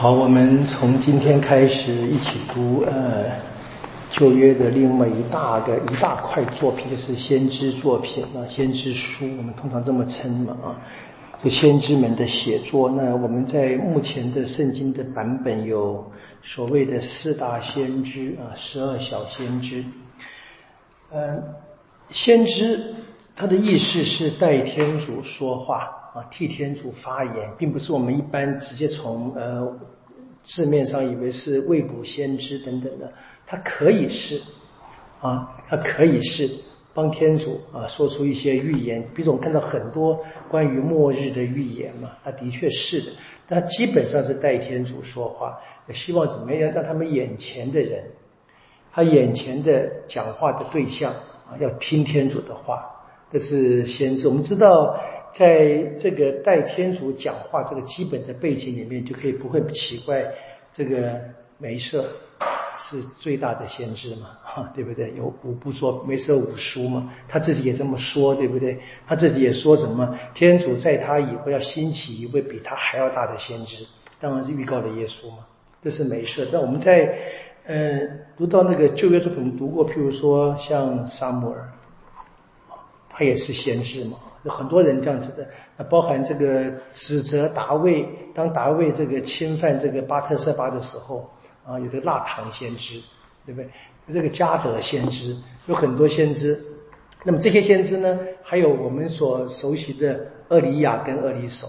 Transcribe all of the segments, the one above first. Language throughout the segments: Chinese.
好，我们从今天开始一起读呃旧约的另外一大个一大块作品，就是先知作品啊，先知书，我们通常这么称嘛啊，就先知们的写作。那我们在目前的圣经的版本有所谓的四大先知啊，十二小先知。嗯，先知他的意思是代天主说话。啊，替天主发言，并不是我们一般直接从呃字面上以为是未卜先知等等的，它可以是啊，它可以是帮天主啊说出一些预言，比如我们看到很多关于末日的预言嘛，它的确是的，但基本上是代天主说话，希望怎么样让他们眼前的人，他眼前的讲话的对象啊，要听天主的话，这是先知，我们知道。在这个代天主讲话这个基本的背景里面，就可以不会奇怪，这个梅瑟是最大的先知嘛，哈，对不对？有五部作梅瑟五书嘛，他自己也这么说，对不对？他自己也说什么？天主在他以后要兴起一位比他还要大的先知，当然是预告的耶稣嘛。这是梅瑟。但我们在嗯读到那个旧约作品读过，譬如说像撒母耳，他也是先知嘛。有很多人这样子的，那包含这个指责达卫，当达卫这个侵犯这个巴特瑟巴的时候，啊，有这个腊堂先知，对不对？这个加德先知，有很多先知。那么这些先知呢，还有我们所熟悉的厄里亚跟厄里手，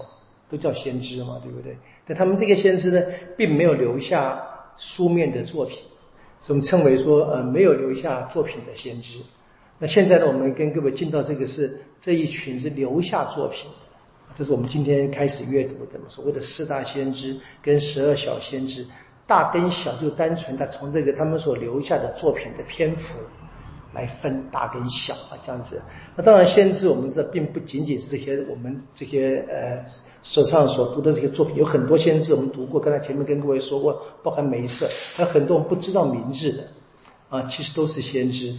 都叫先知嘛，对不对？但他们这个先知呢，并没有留下书面的作品，所以我们称为说，呃，没有留下作品的先知。那现在呢，我们跟各位进到这个是这一群是留下作品，这是我们今天开始阅读的所谓的四大先知跟十二小先知，大跟小就单纯的从这个他们所留下的作品的篇幅来分大跟小啊这样子。那当然先知我们知道并不仅仅是这些我们这些呃手上所读的这些作品，有很多先知我们读过，刚才前面跟各位说过，包含梅瑟，还有很多我们不知道名字的啊，其实都是先知。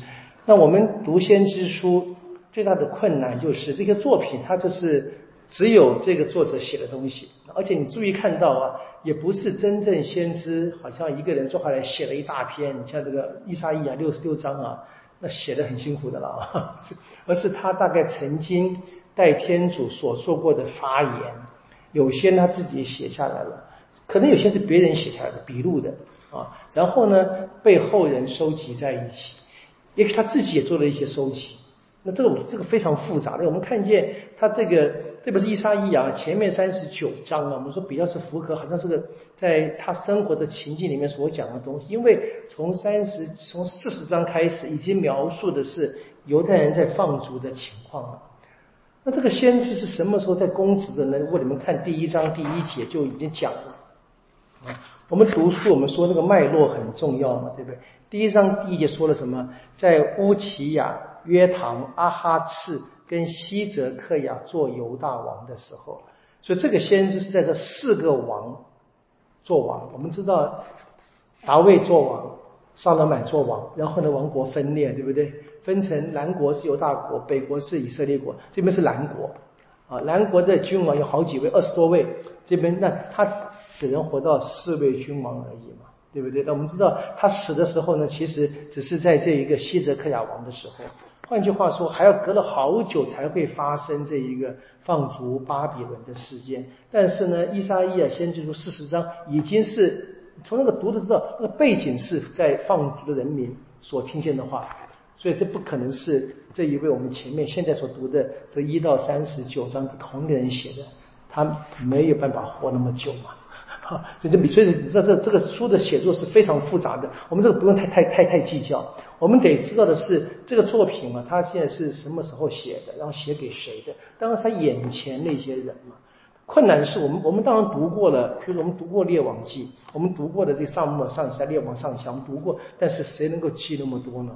那我们读先知书最大的困难就是这些作品，它就是只有这个作者写的东西，而且你注意看到啊，也不是真正先知，好像一个人坐下来写了一大篇，你像这个伊莎伊啊六十六章啊，那写的很辛苦的了啊，而是他大概曾经代天主所做过的发言，有些他自己写下来了，可能有些是别人写下来的笔录的啊，然后呢被后人收集在一起。也许他自己也做了一些收集，那这个这个非常复杂的。我们看见他这个，特别是伊莎伊啊，前面三十九章啊，我们说比较是符合，好像是个在他生活的情境里面所讲的东西。因为从三十从四十章开始，已经描述的是犹太人在放逐的情况了。那这个先知是什么时候在公职的呢？如果你们看第一章第一节就已经讲了。我们读书，我们说那个脉络很重要嘛，对不对？第一章第一节说了什么？在乌齐亚、约唐、阿哈次跟西泽克亚做犹大王的时候，所以这个先知是在这四个王做王。我们知道达卫做王，萨勒满做王，然后呢王国分裂，对不对？分成南国是犹大国，北国是以色列国，这边是南国啊。南国的君王有好几位，二十多位，这边那他只能活到四位君王而已嘛。对不对？那我们知道他死的时候呢，其实只是在这一个西泽克亚王的时候。换句话说，还要隔了好久才会发生这一个放逐巴比伦的事件。但是呢，伊莎伊尔先知书四十章已经是从那个读的知道，那个背景是在放逐的人民所听见的话，所以这不可能是这一位我们前面现在所读的这一到三十九章的同一个人写的，他没有办法活那么久嘛。所以这，所以你知道这这个书的写作是非常复杂的。我们这个不用太太太太计较，我们得知道的是这个作品嘛，他现在是什么时候写的，然后写给谁的？当然他眼前那些人嘛。困难是我们我们当然读过了，比如我们读过《列王记》，我们读过的这上末上下、列王上下，我们读过，但是谁能够记那么多呢？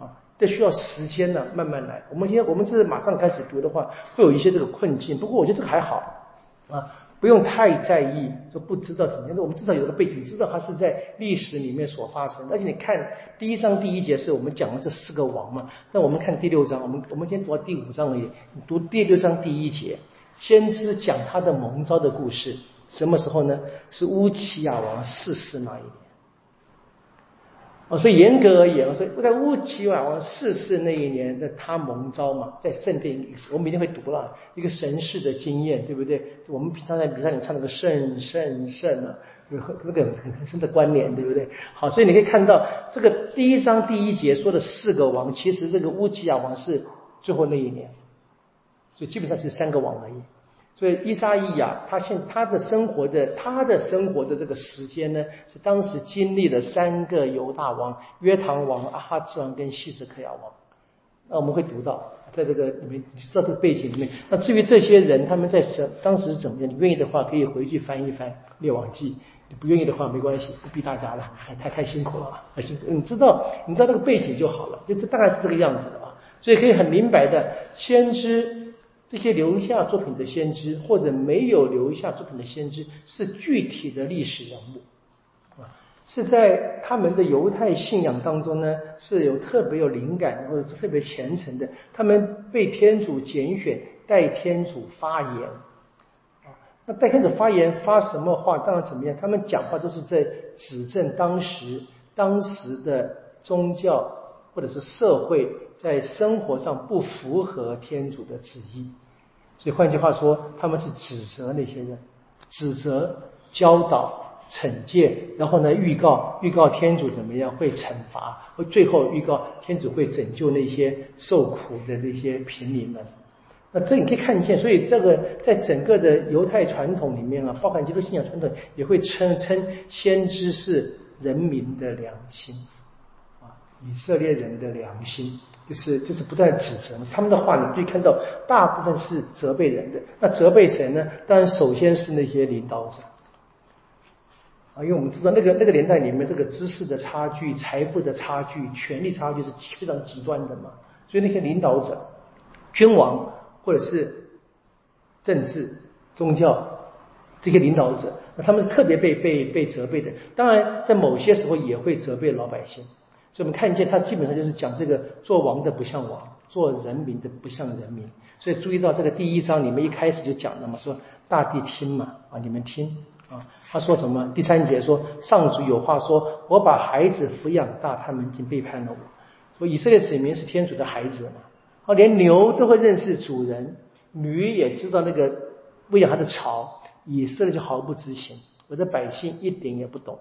啊，这需要时间呢，慢慢来。我们现在我们这马上开始读的话，会有一些这个困境。不过我觉得这个还好啊。不用太在意，就不知道怎么样。我们至少有个背景，知道它是在历史里面所发生。而且你看第一章第一节是我们讲的这四个王嘛，那我们看第六章，我们我们先读到第五章而已。你读第六章第一节，先知讲他的蒙召的故事，什么时候呢？是乌齐亚王逝世那一年。所以严格而言，所以在乌齐亚王逝世那一年，那他蒙召嘛，在圣殿，我们一定会读了一个神事的经验，对不对？我们平常在比赛里唱那个圣圣圣啊，这个那个很很深的关联，对不对？好，所以你可以看到这个第一章第一节说的四个王，其实这个乌齐亚王是最后那一年，所以基本上是三个王而已。所以伊莎伊亚他现他的生活的他的生活的这个时间呢，是当时经历了三个犹大王：约唐王、阿哈兹王跟希斯克亚王。那我们会读到，在这个里面你知道这个背景里面。那至于这些人他们在什当时怎么样？你愿意的话可以回去翻一翻《列王记》，你不愿意的话没关系，不逼大家了，太太太辛苦了，太辛苦。你知道你知道这个背景就好了，就这大概是这个样子的啊。所以可以很明白的先知。这些留下作品的先知，或者没有留下作品的先知，是具体的历史人物，啊，是在他们的犹太信仰当中呢，是有特别有灵感或者特别虔诚的，他们被天主拣选代天主发言，啊，那代天主发言发什么话？当然怎么样？他们讲话都是在指证当时当时的宗教或者是社会在生活上不符合天主的旨意。所以换句话说，他们是指责那些人，指责、教导、惩戒，然后呢，预告预告天主怎么样会惩罚，会最后预告天主会拯救那些受苦的那些平民们。那这你可以看见，所以这个在整个的犹太传统里面啊，包含基督信仰传统，也会称称先知是人民的良心啊，以色列人的良心。就是就是不断指责他们的话，你可以看到大部分是责备人的。那责备谁呢？当然首先是那些领导者啊，因为我们知道那个那个年代里面，这个知识的差距、财富的差距、权力差距是非常极端的嘛。所以那些领导者、君王或者是政治、宗教这些领导者，那他们是特别被被被责备的。当然，在某些时候也会责备老百姓。所以我们看见他基本上就是讲这个做王的不像王，做人民的不像人民。所以注意到这个第一章你们一开始就讲了嘛，说大地听嘛啊，你们听啊。他说什么？第三节说上主有话说，我把孩子抚养大，他们已经背叛了我。说以色列子民是天主的孩子嘛，哦，连牛都会认识主人，驴也知道那个喂养它的草，以色列就毫不知情，我的百姓一点也不懂。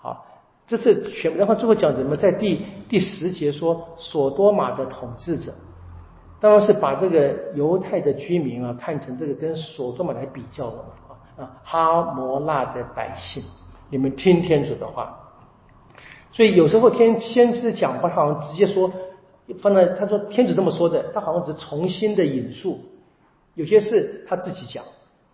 好。这是全，然后最后讲什么？在第第十节说，索多玛的统治者，当然是把这个犹太的居民啊看成这个跟索多玛来比较了啊啊，哈摩拉的百姓，你们听天主的话。所以有时候天先知讲话，他好像直接说，放在他说天主这么说的，他好像只重新的引述，有些事他自己讲。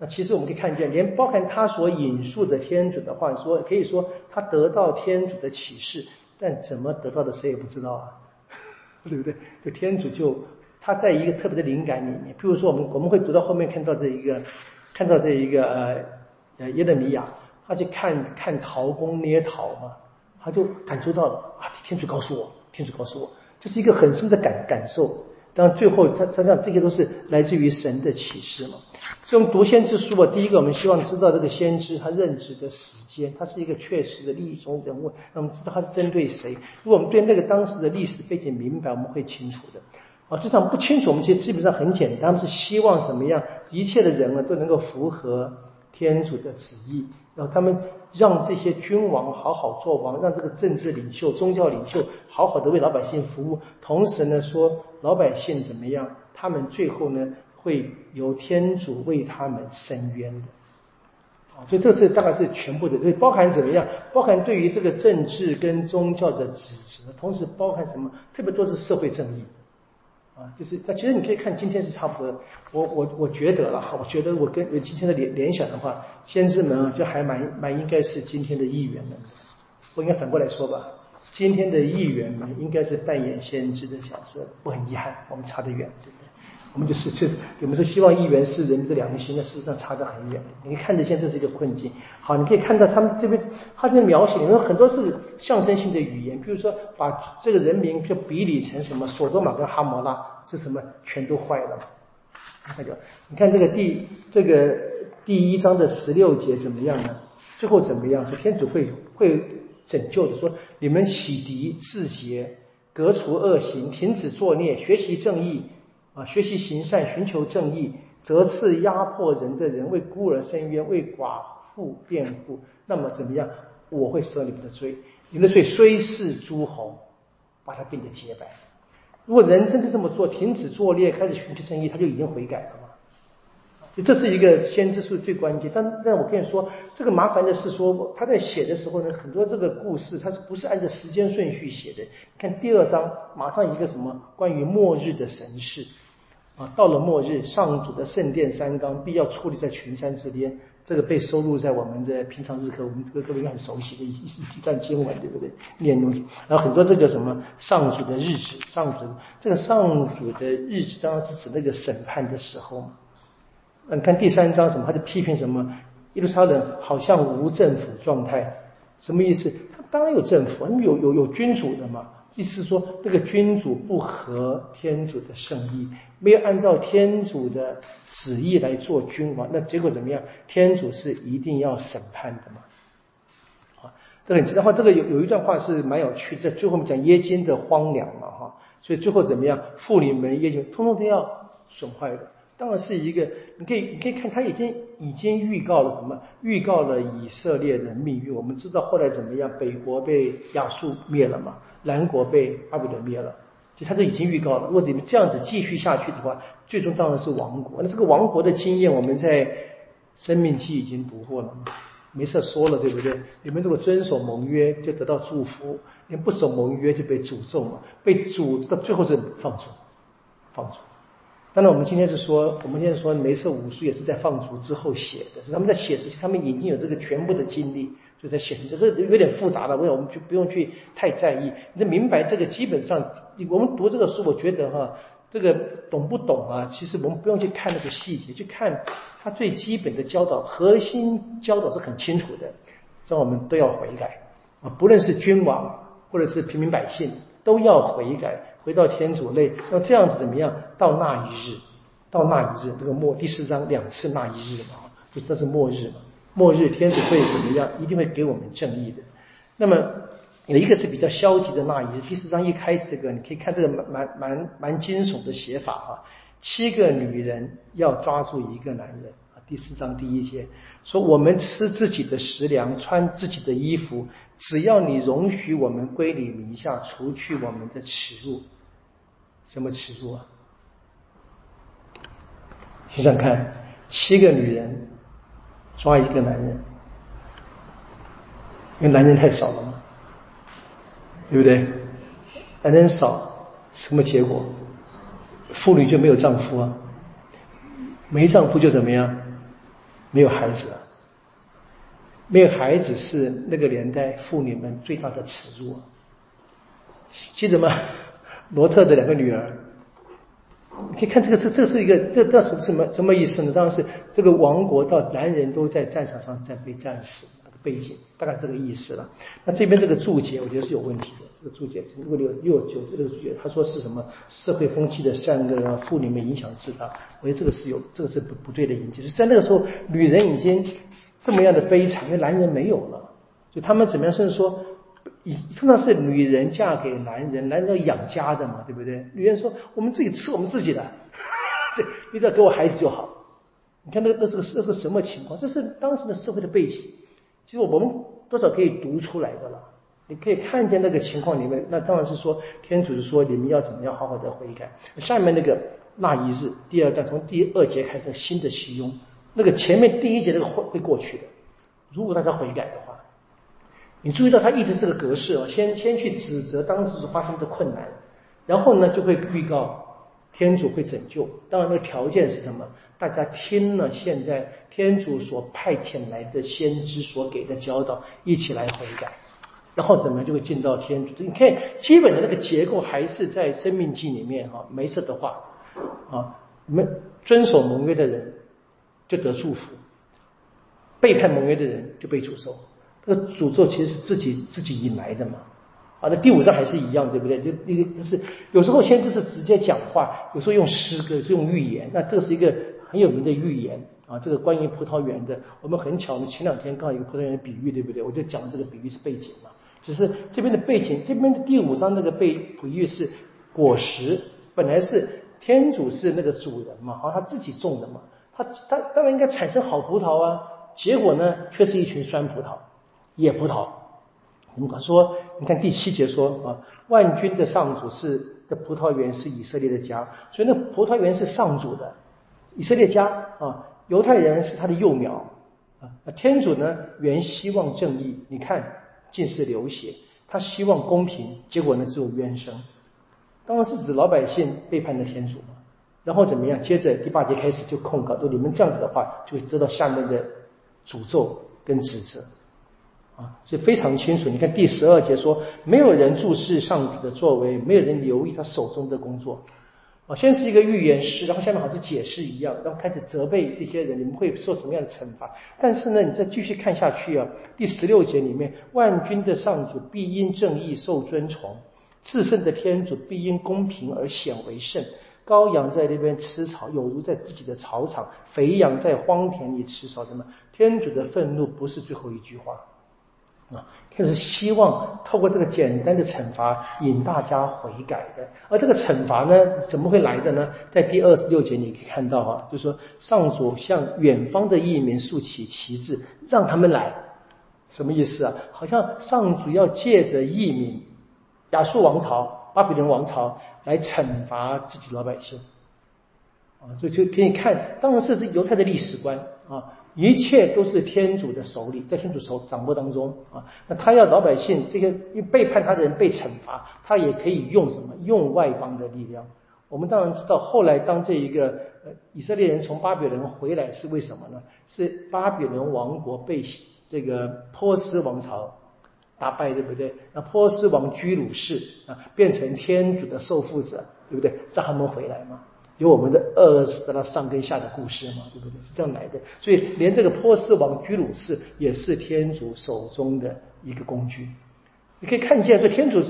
那其实我们可以看见，连包含他所引述的天主的话说，可以说他得到天主的启示，但怎么得到的谁也不知道啊，对不对？就天主就他在一个特别的灵感里面，譬如说我们我们会读到后面看到这一个，看到这一个呃呃耶勒米亚，他去看看陶工捏陶嘛，他就感受到了啊，天主告诉我，天主告诉我，就是一个很深的感感受。但最后，他他讲这些都是来自于神的启示嘛。所以我们读先知书啊，第一个我们希望知道这个先知他任职的时间，他是一个确实的历史中人物，那我们知道他是针对谁。如果我们对那个当时的历史背景明白，我们会清楚的。啊，就算不清楚，我们其实基本上很简单，是希望什么样，一切的人啊都能够符合天主的旨意，然后他们。让这些君王好好做王，让这个政治领袖、宗教领袖好好的为老百姓服务。同时呢，说老百姓怎么样，他们最后呢会由天主为他们伸冤的。所以这是大概是全部的，所以包含怎么样？包含对于这个政治跟宗教的指责，同时包含什么？特别多是社会正义。啊，就是那其实你可以看今天是差不多。我我我觉得了，我觉得我跟我今天的联联想的话，先知们啊，就还蛮蛮应该是今天的议员们。我应该反过来说吧，今天的议员们应该是扮演先知的角色。我很遗憾，我们差得远，我们就是就是，我们说希望议员是人民的良心，那事实上差得很远。你看得见这是一个困境。好，你可以看到他们这边他在描写里面很多是象征性的语言，比如说把这个人民就比拟成什么，索多玛跟哈摩拉是什么，全都坏了。那就你看这个第这个第一章的十六节怎么样呢？最后怎么样？说天主会会拯救的，说你们洗涤自洁，革除恶行，停止作孽，学习正义啊，学习行善，寻求正义，责斥压迫人的人，为孤儿伸冤，为寡妇辩护。那么怎么样？我会赦你们的罪，你们的罪虽是诸侯，把它变得洁白。如果人真的这么做，停止作孽，开始寻求正义，他就已经悔改了嘛？就这是一个先知书最关键。但但我跟你说，这个麻烦的是说，他在写的时候呢，很多这个故事，他是不是按照时间顺序写的？看第二章，马上一个什么关于末日的神事啊？到了末日，上主的圣殿三纲必要矗立在群山之巅。这个被收录在我们的平常日课，我们各各位很熟悉的一一一段经文，对不对？念东西，然后很多这个什么上主的日子，上主这个上主的日子，当然是指那个审判的时候嘛。嗯看第三章什么？他就批评什么？耶路撒冷好像无政府状态，什么意思？他当然有政府，有有有君主的嘛。意思说，那个君主不合天主的圣意，没有按照天主的旨意来做君王，那结果怎么样？天主是一定要审判的嘛？啊，这很然后这个有有一段话是蛮有趣，在最后我们讲耶金的荒凉嘛，哈，所以最后怎么样？妇女们耶金通通都要损坏的。当然是一个，你可以你可以看，他已经已经预告了什么？预告了以色列的命运。我们知道后来怎么样？北国被亚述灭了嘛，南国被阿比伦灭了，就他都已经预告了。如果你们这样子继续下去的话，最终当然是亡国。那这个亡国的经验，我们在生命记已经读过了，没事说了，对不对？你们如果遵守盟约，就得到祝福；你不守盟约，就被诅咒嘛，被诅咒到最后是放逐，放逐。当然，我们今天是说，我们现在说梅瑟五书也是在放逐之后写的，是他们在写时，他们已经有这个全部的经历，就在写这个有点复杂了，为我们就不用去太在意。你明白这个，基本上我们读这个书，我觉得哈，这个懂不懂啊？其实我们不用去看那个细节，去看他最基本的教导，核心教导是很清楚的，这我们都要悔改啊，不论是君王或者是平民百姓，都要悔改。回到天主内，那这样子怎么样？到那一日，到那一日，这个末第四章两次那一日嘛，就这是末日嘛。末日天主会怎么样？一定会给我们正义的。那么有一个是比较消极的那一日，第四章一开始这个，你可以看这个蛮蛮蛮蛮惊悚的写法啊。七个女人要抓住一个男人啊。第四章第一节说：我们吃自己的食粮，穿自己的衣服，只要你容许我们归你名下，除去我们的耻辱。什么耻辱啊？想想看，七个女人抓一个男人，因为男人太少了嘛，对不对？男人少，什么结果？妇女就没有丈夫啊，没丈夫就怎么样？没有孩子啊，没有孩子是那个年代妇女们最大的耻辱啊，记得吗？罗特的两个女儿，你可以看这个，这这是一个，这这是什么什么意思呢？当然是这个王国到男人都在战场上在被战死那个背景，大概是这个意思了。那这边这个注解，我觉得是有问题的。这个注解，如果六六九这个注解，他说是什么社会风气的善恶啊，妇女们影响自大，我觉得这个是有，这个是不不对的引起。是在那个时候，女人已经这么样的悲惨，因为男人没有了，就他们怎么样，甚至说。通常是女人嫁给男人，男人要养家的嘛，对不对？女人说：“我们自己吃我们自己的，对你只要给我孩子就好。”你看那那是个那是个什么情况？这是当时的社会的背景。其实我们多少可以读出来的了。你可以看见那个情况里面，那当然是说天主是说你们要怎么样好好的悔改。下面那个那一日第二段从第二节开始新的启用，那个前面第一节那个会会过去的。如果大家悔改的话。你注意到他一直是个格式哦，先先去指责当时发生的困难，然后呢就会预告天主会拯救。当然，那个条件是什么？大家听了现在天主所派遣来的先知所给的教导，一起来悔改，然后怎么样就会进到天主？你看，基本的那个结构还是在生命记里面哈。没事的话啊，没遵守盟约的人就得祝福，背叛盟约的人就被诅咒。那诅咒其实是自己自己引来的嘛，啊，那第五章还是一样，对不对？就一个就是有时候先知是直接讲话，有时候用诗歌，是用预言。那这是一个很有名的预言啊，这个关于葡萄园的。我们很巧，我们前两天刚好一个葡萄园的比喻，对不对？我就讲这个比喻是背景嘛。只是这边的背景，这边的第五章那个背比喻是果实，本来是天主是那个主人嘛，好，他自己种的嘛，他他当然应该产生好葡萄啊，结果呢却是一群酸葡萄、野葡萄。我们说，你看第七节说啊，万军的上主是的葡萄园是以色列的家，所以那葡萄园是上主的，以色列家啊，犹太人是他的幼苗啊，天主呢原希望正义，你看尽是流血，他希望公平，结果呢只有冤声，当然是指老百姓背叛了天主嘛，然后怎么样？接着第八节开始就控告，说你们这样子的话，就会得到下面的诅咒跟指责。啊，所以非常清楚。你看第十二节说，没有人注视上主的作为，没有人留意他手中的工作。啊，先是一个预言诗，然后下面好像解释一样，然后开始责备这些人，你们会受什么样的惩罚？但是呢，你再继续看下去啊，第十六节里面，万军的上主必因正义受尊崇，至圣的天主必因公平而显为圣。羔羊在那边吃草，有如在自己的草场；肥羊在荒田里吃草。什么？天主的愤怒不是最后一句话。啊，就是希望透过这个简单的惩罚引大家悔改的。而这个惩罚呢，怎么会来的呢？在第二十六节你可以看到啊，就是说上主向远方的异民竖起旗帜，让他们来，什么意思啊？好像上主要借着异民、亚述王朝、巴比伦王朝来惩罚自己老百姓。啊，所以就可以看，当然是这犹太的历史观啊。一切都是天主的手里，在天主手掌握当中啊。那他要老百姓这些背叛他的人被惩罚，他也可以用什么？用外邦的力量。我们当然知道，后来当这一个呃以色列人从巴比伦回来是为什么呢？是巴比伦王国被这个波斯王朝打败，对不对？那波斯王居鲁士啊变成天主的受缚者，对不对？让他们回来嘛。有我们的二死了上跟下的故事嘛，对不对？是这样来的，所以连这个波斯王居鲁士也是天主手中的一个工具。你可以看见，这天主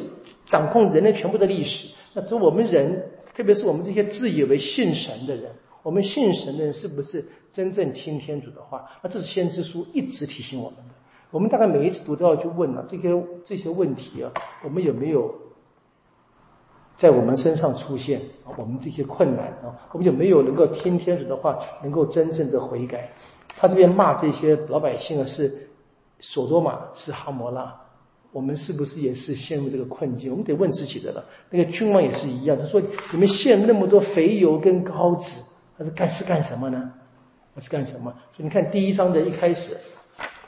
掌控人类全部的历史。那这我们人，特别是我们这些自以为信神的人，我们信神的人是不是真正听天主的话？那这是先知书一直提醒我们的。我们大概每一次读都要去问了这些这些问题啊，我们有没有？在我们身上出现啊，我们这些困难啊，我们就没有能够听天主的话，能够真正的悔改。他这边骂这些老百姓啊，是索多玛，是哈摩拉，我们是不是也是陷入这个困境？我们得问自己的了。那个君王也是一样，他说：“你们献那么多肥油跟膏子，他是干是干什么呢？是干什么？”所以你看第一章的一开始。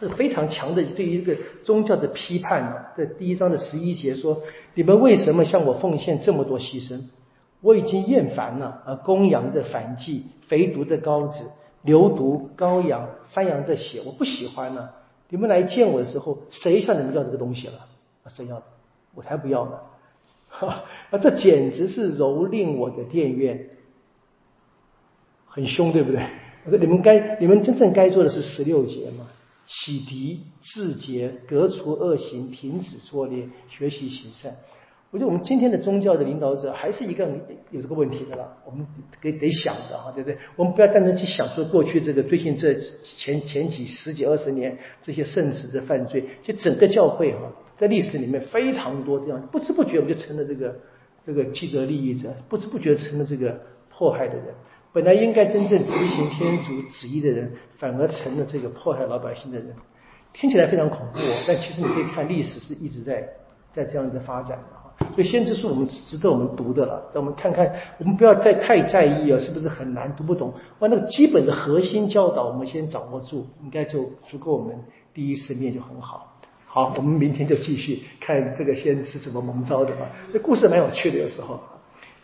是非常强的对于一个宗教的批判啊。在第一章的十一节说：“你们为什么向我奉献这么多牺牲？我已经厌烦了啊！公羊的反祭、肥犊的羔子、牛犊、羔羊、山羊的血，我不喜欢了。你们来见我的时候，谁向你们要这个东西了？谁要？我才不要呢！哈，这简直是蹂躏我的殿院，很凶，对不对？我说你们该，你们真正该做的是十六节嘛。”洗涤、自洁、革除恶行、停止作孽、学习行善。我觉得我们今天的宗教的领导者还是一个有这个问题的了。我们得得想的哈，对不对？我们不要单纯去想说过去这个最近这前前几十几二十年这些圣子的犯罪，就整个教会哈，在历史里面非常多这样，不知不觉我们就成了这个这个既得利益者，不知不觉成了这个迫害的人。本来应该真正执行天主旨意的人，反而成了这个迫害老百姓的人，听起来非常恐怖。但其实你可以看历史是一直在在这样的发展的哈。所以先知书我们值得我们读的了。让我们看看，我们不要再太在意啊，是不是很难读不懂？把那个基本的核心教导我们先掌握住，应该就足够我们第一次念就很好。好，我们明天就继续看这个先知怎么蒙召的吧。这故事蛮有趣的，有时候。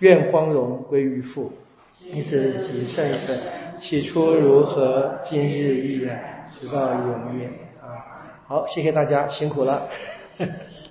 愿光荣归于父。你自己算一算，起初如何，今日依然，直到永远啊！好，谢谢大家，辛苦了。